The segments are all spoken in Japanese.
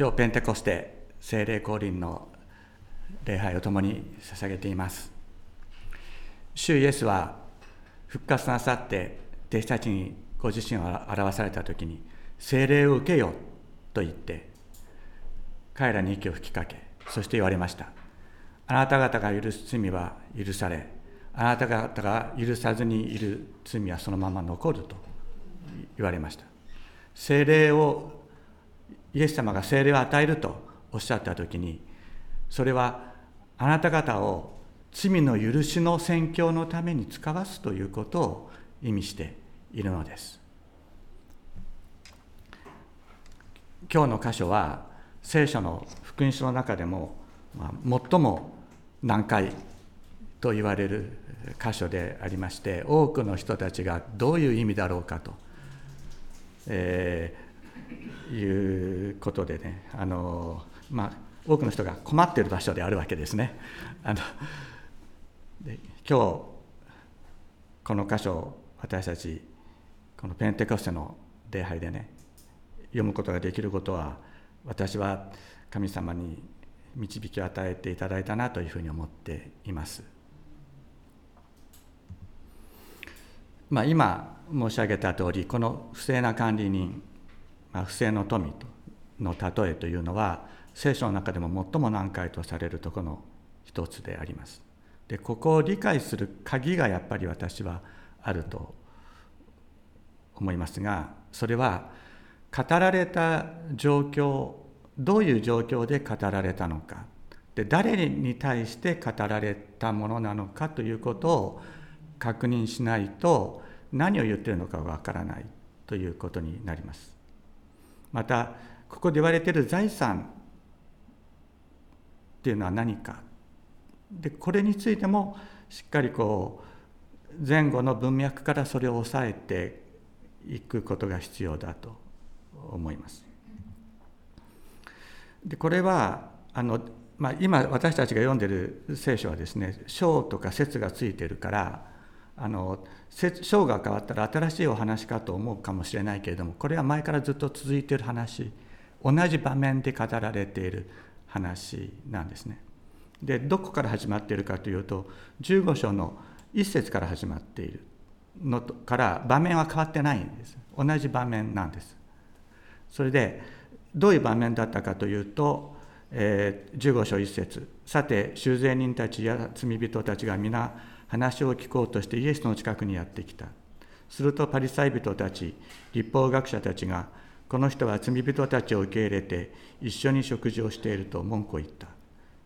今日ペンテコステ聖霊降臨の礼拝を共に捧げています。主イエスは復活なさって弟子たちにご自身を表された時に聖霊を受けよと言って彼らに息を吹きかけそして言われました。あなた方が許す罪は許されあなた方が許さずにいる罪はそのまま残ると言われました。聖霊をイエス様が聖霊を与えるとおっしゃった時にそれはあなた方を罪の許しの宣教のために使わすということを意味しているのです。今日の箇所は聖書の福音書の中でも、最も難解と言われる箇所でありまして多くの人たちがどういう意味だろうかと、えー、いうことでねあの、まあ、多くの人が困っている場所であるわけですね。あので今日この箇所を私たちこのペンテコステの礼拝でね読むことができることは私は神様に導きを与えていただいたなというふうに思っています。まあ、今申し上げた通りこの不正な管理人、ま、不正の富の例えというのは聖書の中でも最も難解とされるところの一つであります。でここを理解する鍵がやっぱり私はあると思いますがそれは語られた状況どういう状況で語られたのかで誰に対して語られたものなのかということを確認しないと何を言ってるのかわからないということになります。またここで言われている財産っていうのは何かでこれについてもしっかりこう前後の文脈からそれを抑えていくことが必要だと思います。でこれはあの、まあ、今私たちが読んでる聖書はですね章とか説がついてるからあの章が変わったら新しいお話かと思うかもしれないけれどもこれは前からずっと続いている話同じ場面で語られている話なんですね。でどこから始まっているかというと15章の一節から始まっているのから場面は変わってないんです。同じ場面なんです。それでどういう場面だったかというと、えー、15章1節。さて修税人たちや罪人たちが皆話を聞こうとしてイエスの近くにやってきた。するとパリサイ人たち立法学者たちがこの人は罪人たちを受け入れて一緒に食事をしていると文句を言った。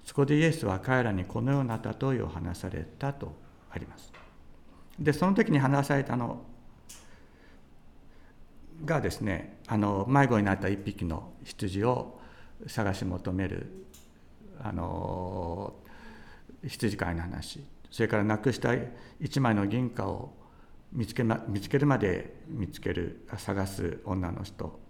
そこでイエスは彼らにこのような例えを話されたとあります。でその時に話されたのがですねあの迷子になった一匹の羊を探し求めるあの羊飼いの話。それからなくした一枚の銀貨を見つけ,、ま、見つけるまで見つける探す女の人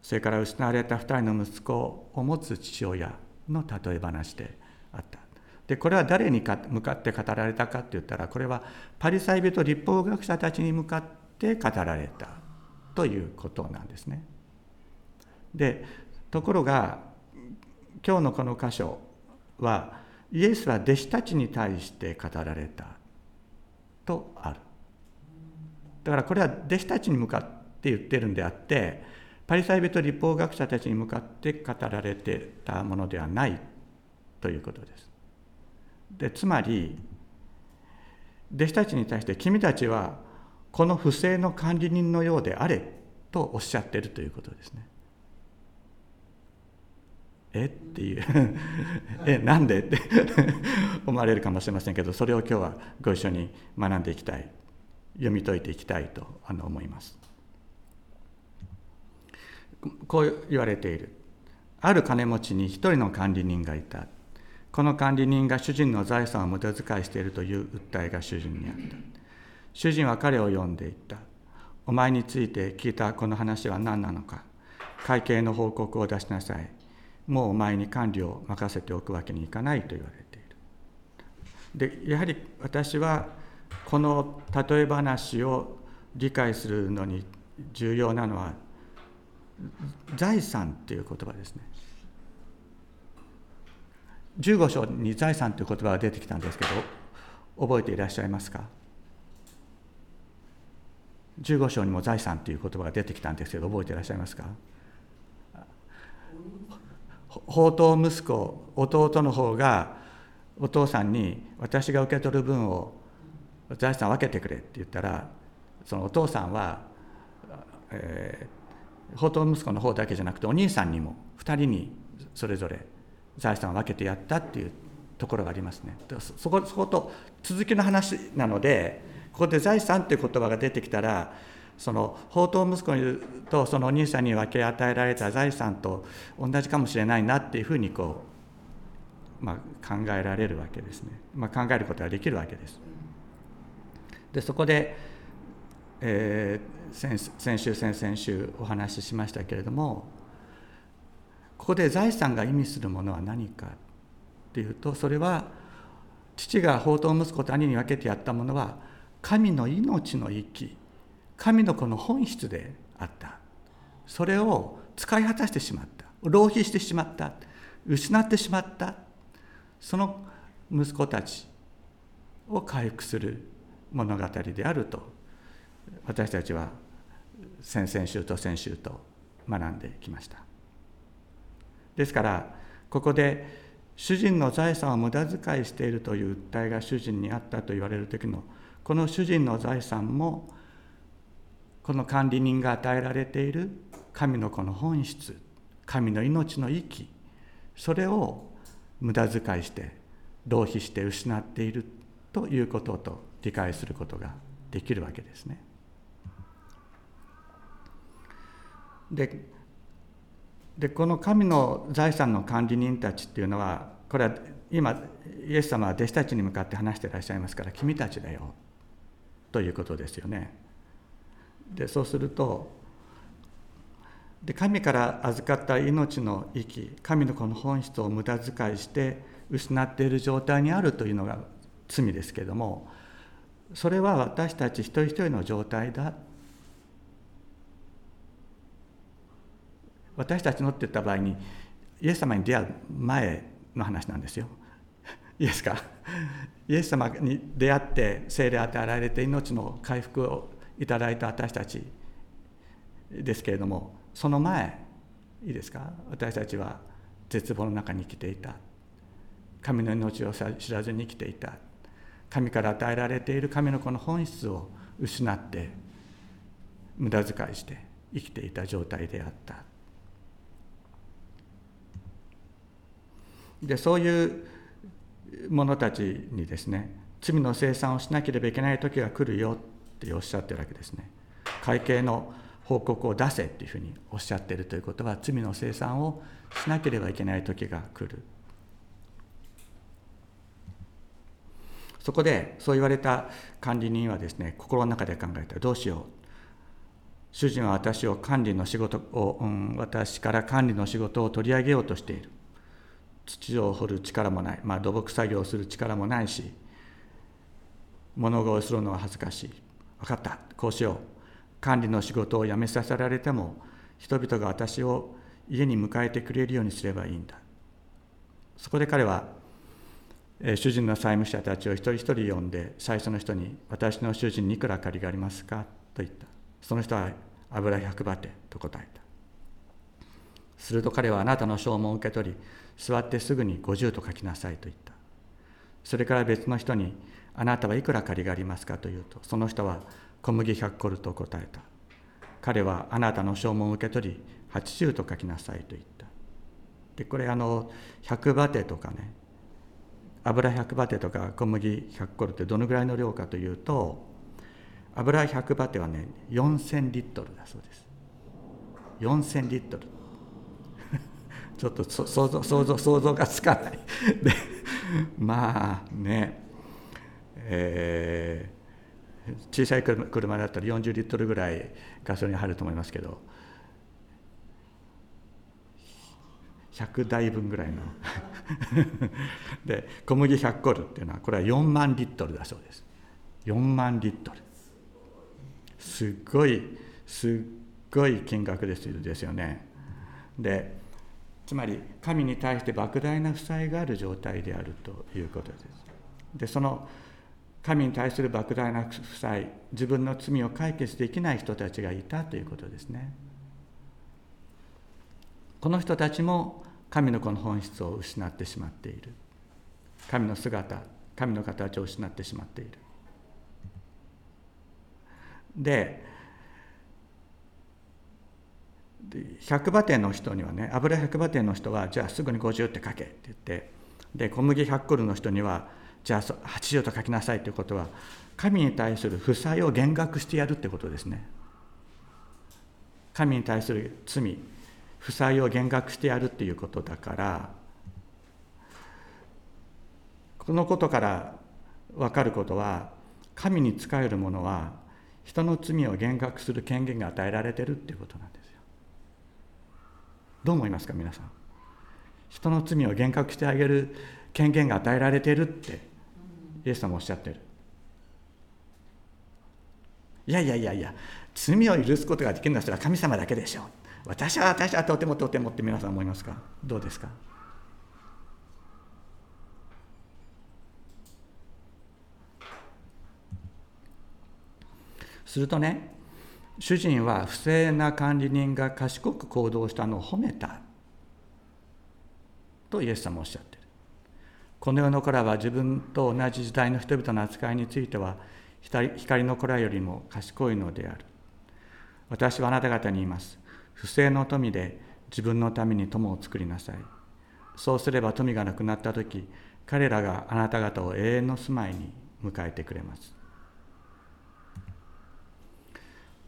それから失われた2人の息子を持つ父親の例え話であったでこれは誰に向かって語られたかって言ったらこれはパリサイ人立法学者たちに向かって語られたということなんですね。でところが今日のこの箇所はイエスは弟子たちに対して語られたとある。だからこれは弟子たちに向かって言ってるんであってパリサイ人立法学者たちに向かって語られてたものではないということです。でつまり弟子たちに対して君たちはこの不正の管理人のようであれとおっしゃっているということですね。え？っていう。えなんで？って。思われるかもしれませんけどそれを今日はご一緒に学んでいきたい読み解いていきたいと思います。こう言われている。ある金持ちに一人の管理人がいた。この管理人が主人の財産を無駄遣いしているという訴えが主人にあった。主人は彼を呼んでいった。お前について聞いたこの話は何なのか。会計の報告を出しなさい。もうお前に管理を任せておくわけにいかないと言われている。でやはり私はこの例え話を理解するのに重要なのは財産という言葉ですね。15章に財産という言葉が出てきたんですけど覚えていらっしゃいますか？15章にも財産という言葉が出てきたんですけど覚えていらっしゃいますか？宝刀息子弟の方がお父さんに私が受け取る分を財産分けてくれって言ったらそのお父さんは、えー、宝刀息子の方だけじゃなくてお兄さんにも2人にそれぞれ財産を分けてやったっていうところがありますね。そこそこと続きの話なのでここで財産という言葉が出てきたらその宝刀息子とそのお兄さんに分け与えられた財産と同じかもしれないなっていうふうにこう、まあ、考えられるわけですね、まあ、考えることができるわけです。でそこで、えー、先先週先々週お話ししましたけれどもここで財産が意味するものは何かっていうとそれは父が宝刀息子と兄に分けてやったものは神の命の息神の子の本質であった。それを使い果たしてしまった。浪費してしまった。失ってしまった。その息子たちを回復する物語であると。私たちは先々週と先週と学んできました。ですからここで主人の財産を無駄遣いしているという訴えが主人にあったと言われる時のこの主人の財産もこの管理人が与えられている神の子の本質神の命の息それを無駄遣いして浪費して失っているということと理解することができるわけですね。ででこの神の財産の管理人たちっていうのはこれは今イエス様は弟子たちに向かって話してらっしゃいますから君たちだよということですよね。でそうするとで神から預かった命の息神のこの本質を無駄遣いして失っている状態にあるというのが罪ですけれどもそれは私たち一人一人の状態だ私たちのって言った場合にイエス様に出会う前の話なんですよ。いいですか？イエス様に出会って聖霊与えられて命の回復をいただいた私たちですけれどもその前いいですか？私たちは絶望の中に生きていた。神の命を知らずに生きていた。神から与えられている神の子の本質を失って無駄遣いして生きていた状態であった。でそういう者たちにですね罪の生産をしなければいけない時が来るよ。っておっしゃってるわけですね。会計の報告を出せっていうふうにおっしゃってるということは罪の生産をしなければいけない時が来る。そこでそう言われた管理人はですね心の中で考えた。らどうしよう。主人は私を管理の仕事を、うん、私から管理の仕事を取り上げようとしている。土を掘る力もない、まあ、土木作業をする力もないし物乞いするのは恥ずかしい。分かった。こうしよう。管理の仕事を辞めさせられても人々が私を家に迎えてくれるようにすればいいんだ。そこで彼は主人の債務者たちを一人一人呼んで最初の人に「私の主人にいくら借りがありますか?」と言った。その人は油100バテと答えた。すると彼はあなたの証文を受け取り座ってすぐに50と書きなさいと言った。それから別の人にあなたはいくら借りがありますかというとその人は小麦100コルと答えた。彼はあなたの証文を受け取り80と書きなさいと言った。でこれあの100バテとかね油100バテとか小麦100コルってどのぐらいの量かというと油100バテはね4000リットルだそうです。4000リットル。ちょっと想像想像想像がつかない。でまあねえー、小さい車だったら40リットルぐらいガソリン入ると思いますけど100台分ぐらいの で小麦100コルっていうのはこれは4万リットルだそうです4万リットルすっごいすっごい金額ですですよね。でつまり神に対して莫大な負債がある状態であるということです。でその神に対する莫大な負債自分の罪を解決できない人たちがいたということですね。この人たちも神の子の本質を失ってしまっている神の姿神の形を失ってしまっているで100馬店の人にはね油100馬店の人はじゃあすぐに50って書けって言ってで小麦100コルの人にはじゃあ80と書きなさいということは神に対する負債を減額してやるってことですね神に対する罪負債を減額してやるっていうことだからこのことから分かることは神に仕える者は人の罪を減額する権限が与えられてるっていうことなんですよ。どう思いますか皆さん。人の罪を減額してあげる権限が与えられてるってイエス様おっしゃってる。いやいやいやいや罪を許すことができるのはそれは神様だけでしょう。私は私はとてもとてもって皆さん思いますか？どうですか？するとね主人は不正な管理人が賢く行動したのを褒めたとイエス様おっしゃってこの世の子らは自分と同じ時代の人々の扱いについては光の子らよりも賢いのである。私はあなた方に言います。不正の富で自分のために友を作りなさい。そうすれば富がなくなった時彼らがあなた方を永遠の住まいに迎えてくれます。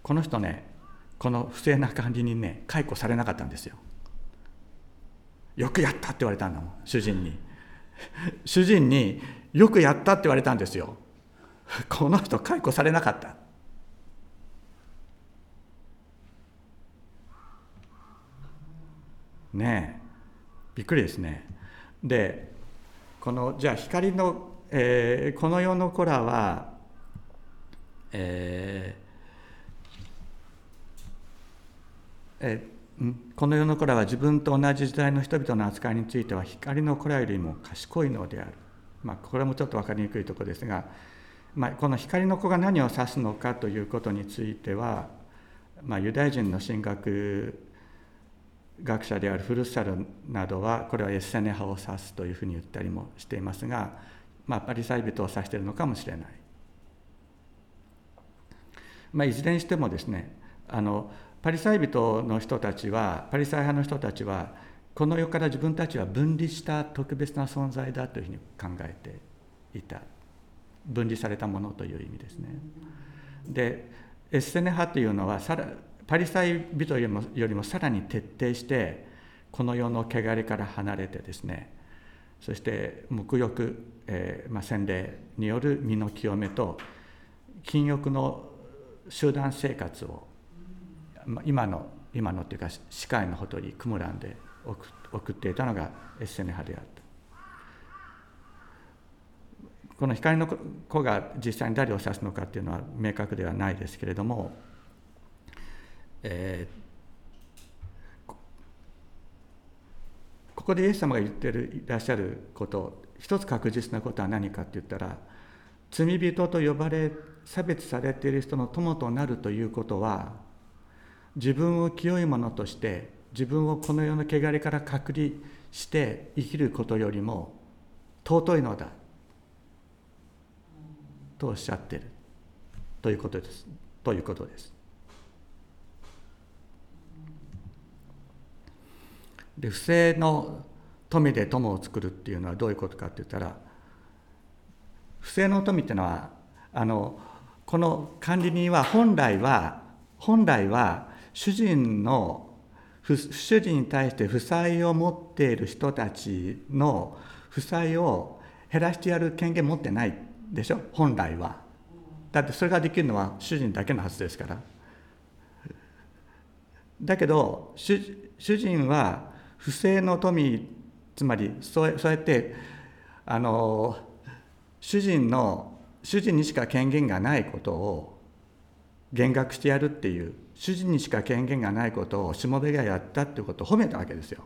この人ねこの不正な感じにね解雇されなかったんですよ。よくやったって言われたんだもん主人に。主人によくやったって言われたんですよ。この人解雇されなかった。ねえ。びっくりですね。でこのじゃあ光の、えー、この世の子らは、えーえこの世の子らは自分と同じ時代の人々の扱いについては光の子らよりも賢いのである、まあ、これもちょっと分かりにくいところですが、まあ、この光の子が何を指すのかということについては、まあ、ユダヤ人の神学学者であるフルサルなどはこれはエッセネ派を指すというふうに言ったりもしていますが、まあ、パリサイ人を指しているのかもしれない。まあ、いずれにしてもですねあのパリサイ人の人たちはパリサイ派の人たちはこの世から自分たちは分離した特別な存在だというふうに考えていた分離されたものという意味ですね。でエッセネ派というのはさらパリサイ人よりもよりもさらに徹底してこの世の汚れから離れてですねそして沐浴、えーまあ、洗礼による身の清めと禁欲の集団生活を今の今のというか視界のほとりクムランで送っていたのがエッセネ派であった。この光の子が実際に誰を指すのかっていうのは明確ではないですけれども、えー、ここでイエス様が言ってるいらっしゃること一つ確実なことは何かって言ったら罪人と呼ばれ差別されている人の友となるということは自分を清いものとして自分をこの世の汚れから隔離して生きることよりも尊いのだ。とおっしゃってる。ということです。ということです。で不正の富で友を作るっていうのはどういうことかって言ったら不正の富っていうのはあのこの管理人は本来は本来は主人の主人に対して負債を持っている人たちの負債を減らしてやる権限持ってないでしょ？本来は。だってそれができるのは主人だけのはずですから。だけど主人は不正の富つまりそうそうやってあの主人の主人にしか権限がないことを減額してやるっていう主人にしか権限がないことをしもべがやったっていうことを褒めたわけですよ。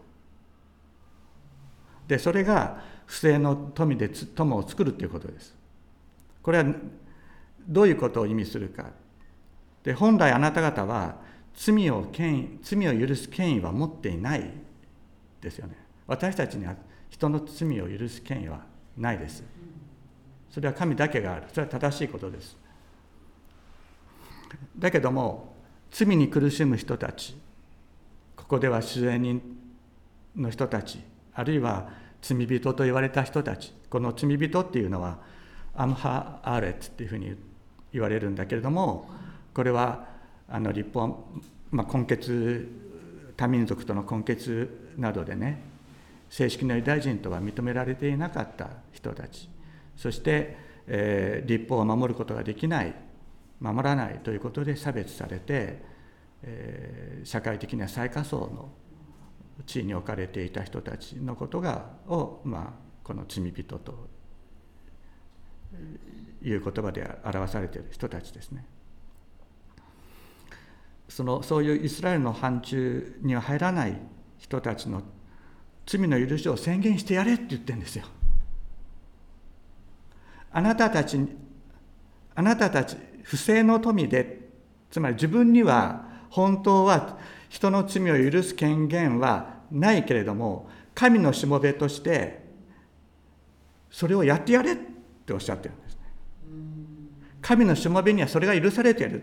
でそれが不正の富で友を作るということです。これはどういうことを意味するか。で本来あなた方は罪を権威罪を許す権威は持っていないですよね。私たちには人の罪を許す権威はないです。それは神だけがある。それは正しいことです。だけども罪に苦しむ人たちここでは主税人の人たちあるいは罪人と言われた人たちこの罪人っていうのはアムハ・アーレツっていうふうに言われるんだけれどもこれはあの立法、まあ、根血多民族との根血などでね正式なユダヤ人とは認められていなかった人たちそして、えー、立法を守ることができない守らないということで差別されて、えー、社会的な最下層の地位に置かれていた人たちのことがを、まあ、この罪人という言葉で表されている人たちですね。そのそういうイスラエルの範疇には入らない人たちの罪の許しを宣言してやれって言ってるんですよ。あなたたちあなたたち不正の富でつまり自分には本当は人の罪を許す権限はないけれども神のしもべとしてそれをやってやれっておっしゃってるんですね。神のしもべにはそれが許されている。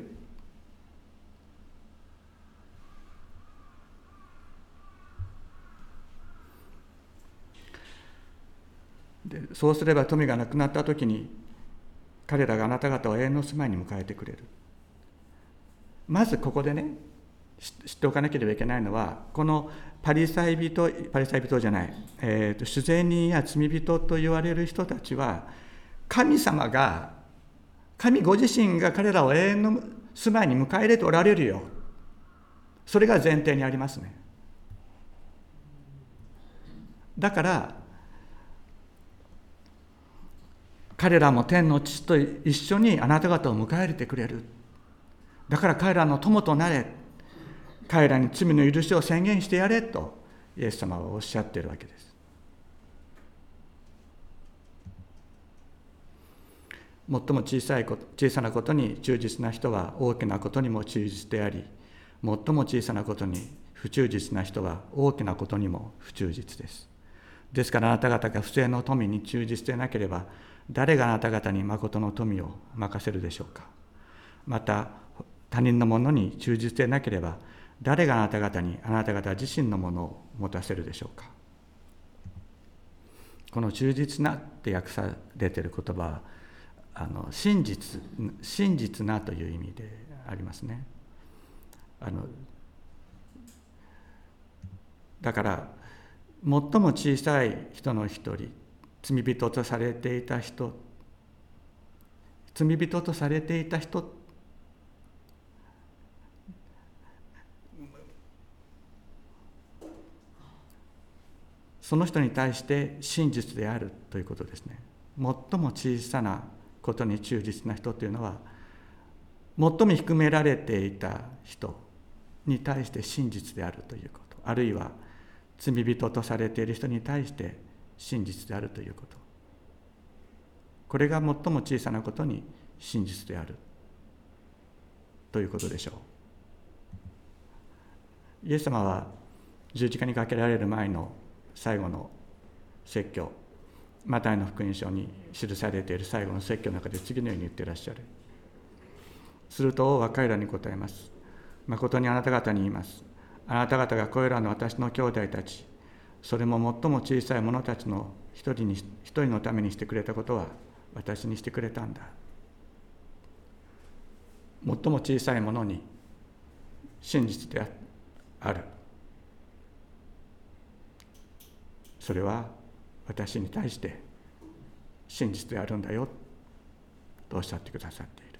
でそうすれば富がなくなった時に彼らがあなた方を永遠の住まいに迎えてくれる。まずここでね知っておかなければいけないのはこのパリサイ人パリサイ人じゃない、えーと、主税人や罪人と言われる人たちは神様が神ご自身が彼らを永遠の住まいに迎え入れておられるよ。それが前提にありますね。だから彼らも天の父と一緒にあなた方を迎え入れてくれる。だから彼らの友となれ。彼らに罪の許しを宣言してやれとイエス様はおっしゃっているわけです。最も小さいこと小さなことに忠実な人は大きなことにも忠実であり最も小さなことに不忠実な人は大きなことにも不忠実です。ですからあなた方が不正の富に忠実でなければ誰があなた方に誠の富を任せるでしょうか？また他人のものに忠実でなければ誰があなた方にあなた方自身のものを持たせるでしょうか？この忠実なって訳されている言葉はあの真実真実なという意味でありますね。あのだから最も小さい人の一人罪人とされていた人。罪人とされていた人。その人に対して真実であるということですね。最も小さなことに忠実な人というのは最も低められていた人に対して真実であるということ。あるいは罪人とされている人に対して真実であるということ。これが最も小さなことに真実である。ということでしょう。イエス様は十字架にかけられる前の最後の説教マタイの福音書に記されている最後の説教の中で次のように言っていらっしゃる。すると王は彼らに答えます。誠にあなた方に言います。あなた方がこれらの私の兄弟たちそれも最も小さい者たちの一人に一人のためにしてくれたことは私にしてくれたんだ。最も小さいものに真実である。それは私に対して真実であるんだよ。とおっしゃってくださっている。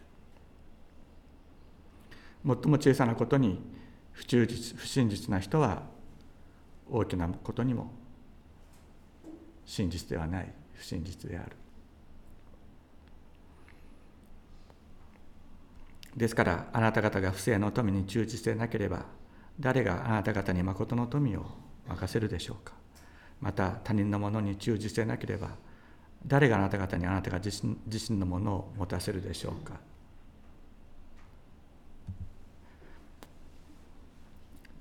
最も小さなことに不忠実不真実な人は大きなことにも真実ではない不真実である。ですからあなた方が不正の富に忠実でなければ誰があなた方に誠の富を任せるでしょうか。また他人のものに忠実でなければ誰があなた方にあなたが自身自身のものを持たせるでしょうか。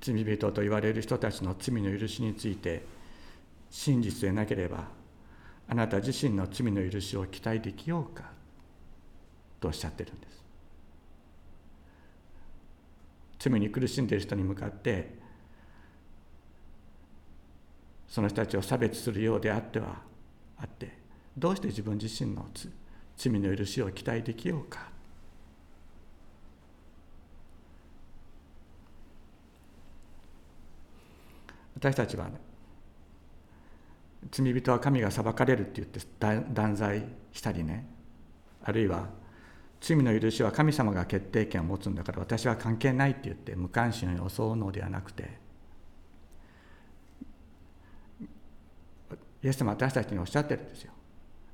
罪人と言われる人たちの罪の許しについて真実でなければあなた自身の罪の許しを期待できようかとおっしゃってるんです。罪に苦しんでいる人に向かってその人たちを差別するようであってはあってどうして自分自身の罪の許しを期待できようか私たちは、罪人は神が裁かれるって言って断罪したりねあるいは罪の許しは神様が決定権を持つんだから私は関係ないって言って無関心を装うのではなくてイエス様は私たちにおっしゃってるんですよ。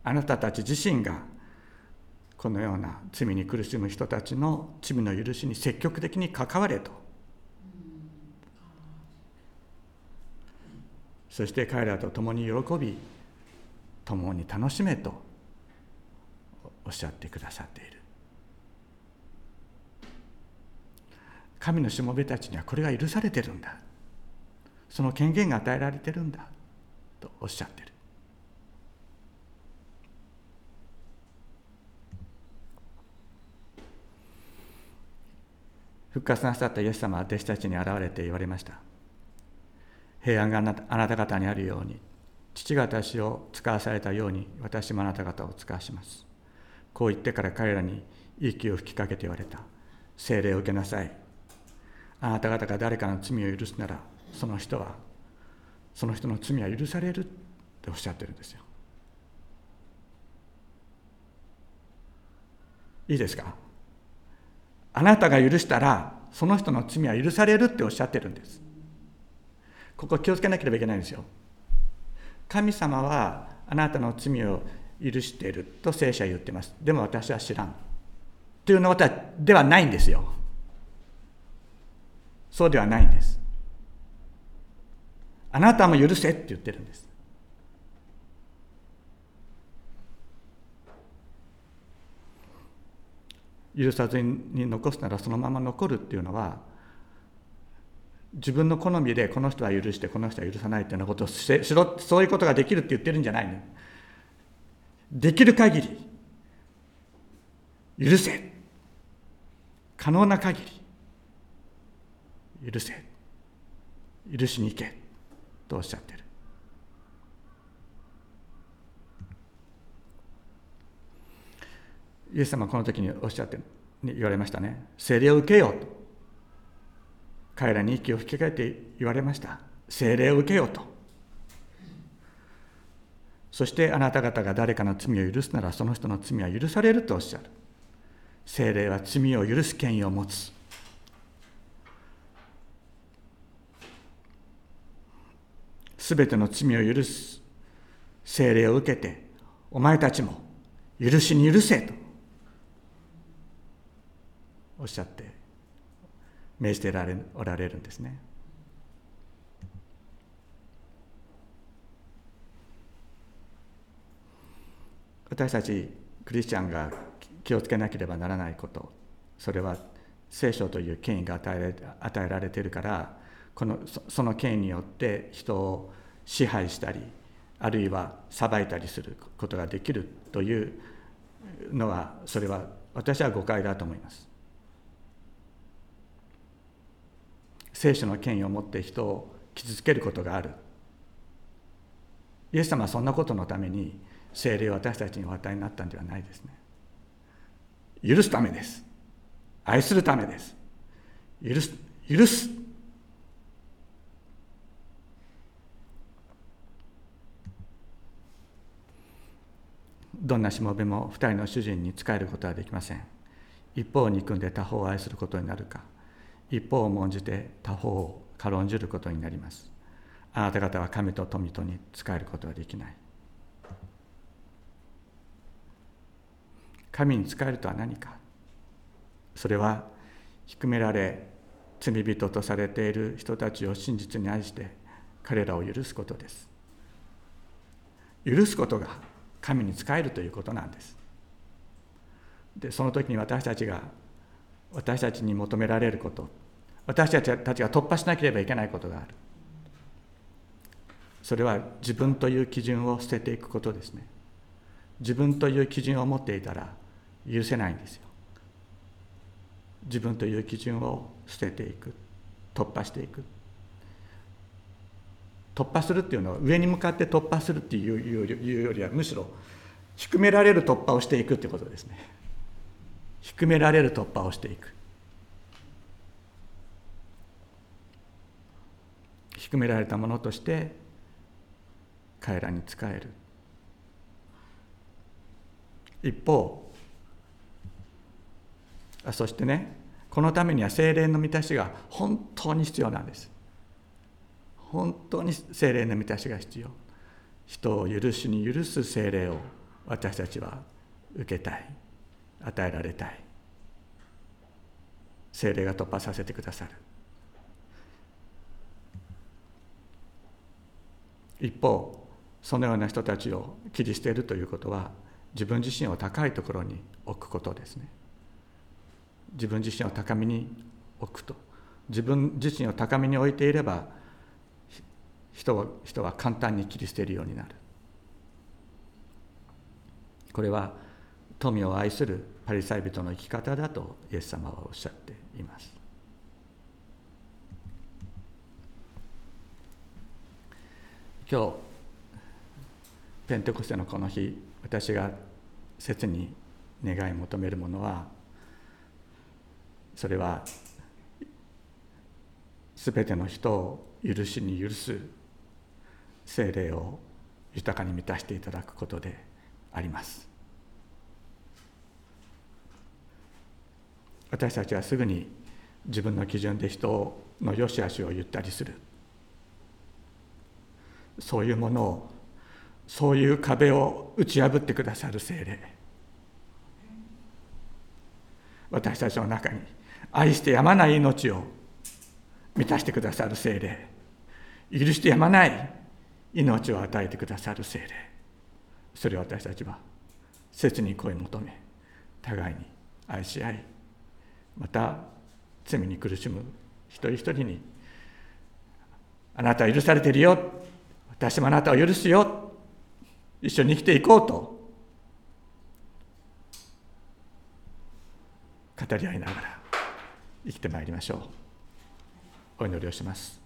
あなたたち自身がこのような罪に苦しむ人たちの罪の許しに積極的に関われと。そして彼らと共に喜び共に楽しめとおっしゃってくださっている。神のしもべたちにはこれが許されてるんだ。その権限が与えられてるんだ。とおっしゃってる。復活なさったイエス様は弟子たちに現れて言われました。平安があなた方にあるように父が私を使わされたように私もあなた方を使わします。こう言ってから彼らに息を吹きかけて言われた。精霊を受けなさい。あなた方が誰かの罪を許すならその人はその人の罪は許されるっておっしゃってるんですよ。いいですか？あなたが許したらその人の罪は許されるっておっしゃってるんです。ここ気をつけなければいけないんですよ。神様はあなたの罪を許していると聖書は言ってます。でも私は知らん。というのはではないんですよ。そうではないんです。あなたも許せって言ってるんです。許さずに残すならそのまま残るっていうのは自分の好みでこの人は許してこの人は許さないっていうようなことをしろそういうことができるって言ってるんじゃないの。できる限り許せ。可能な限り許せ。許しに行けとおっしゃってる。イエス様はこの時におっしゃって言われましたね。聖霊を受けようと。彼らに息を吹き替えて言われました。聖霊を受けようと。そしてあなた方が誰かの罪を許すならその人の罪は許されるとおっしゃる。聖霊は罪を許す権威を持つ。すべての罪を許す。聖霊を受けてお前たちも許しに許せと。おっしゃって。命じてられおられるんですね。私たちクリスチャンが気をつけなければならないことそれは聖書という権威が与え与えられているからこのその権威によって人を支配したりあるいは裁いたりすることができるというのはそれは私は誤解だと思います。聖書の権威を持って人を傷つけることがある。イエス様はそんなことのために聖霊を私たちにお与えになったんではないですね。許すためです。愛するためです。許す許す。どんなしもべも二人の主人に仕えることはできません。一方を憎んで他方を愛することになるか。一方を重んじて他方を軽んじることになります。あなた方は神と富とに仕えることはできない。神に仕えるとは何か。それは低められ罪人とされている人たちを真実に愛して彼らを許すことです。許すことが神に仕えるということなんです。でその時に私たちが私たちに求められること。私たちが突破しなければいけないことがある。それは自分という基準を捨てていくことですね。自分という基準を持っていたら許せないんですよ。自分という基準を捨てていく。突破していく。突破するっていうのは上に向かって突破するっていうよりはむしろ低められる突破をしていくってことですね。低められる突破をしていく。低められたものとして彼らに仕える。一方あそしてねこのためには精霊の満たしが本当に必要なんです。本当に精霊の満たしが必要。人を許しに許す精霊を私たちは受けたい。与えられたい。精霊が突破させてくださる。一方そのような人たちを切り捨てるということは自分自身を高いところに置くことですね。自分自身を高みに置くと。自分自身を高みに置いていれば人は人は簡単に切り捨てるようになる。これは富を愛するパリサイ人の生き方だとイエス様はおっしゃっています。今日ペンテコステのこの日私が切に願い求めるものはそれは全ての人を許しに許す精霊を豊かに満たしていただくことであります。私たちはすぐに自分の基準で人の良し悪しを言ったりする。そういうものをそういう壁を打ち破ってくださる精霊。私たちの中に愛してやまない命を満たしてくださる精霊。許してやまない命を与えてくださる精霊。それを私たちは切に声求め互いに愛し合いまた罪に苦しむ一人一人にあなたは許されてるよ。私もあなたを許すよ。一緒に生きていこうと。語り合いながら生きてまいりましょう。お祈りをします。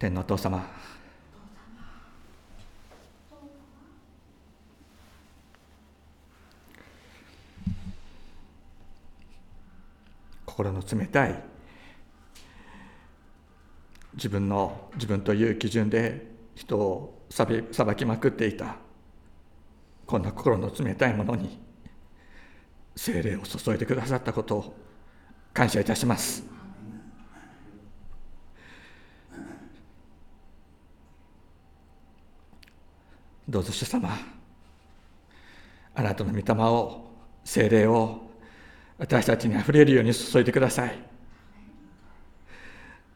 天のお父様。心の冷たい自分の自分という基準で人を裁きまくっていたこんな心の冷たいものに精霊を注いでくださったことを感謝いたします。どうぞ主様あなたの御霊を精霊を私たちにあふれるように注いでください。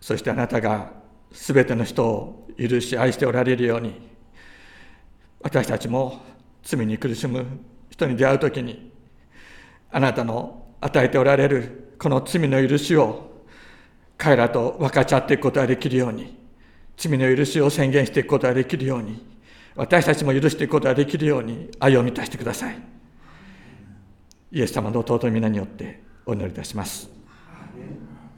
そしてあなたがすべての人を許し愛しておられるように私たちも罪に苦しむ人に出会う時にあなたの与えておられるこの罪の許しを彼らと分かち合っていくことができるように罪の許しを宣言していくことができるように私たちも許していくことができるように愛を満たしてください。イエス様の尊い皆によってお祈りいたします。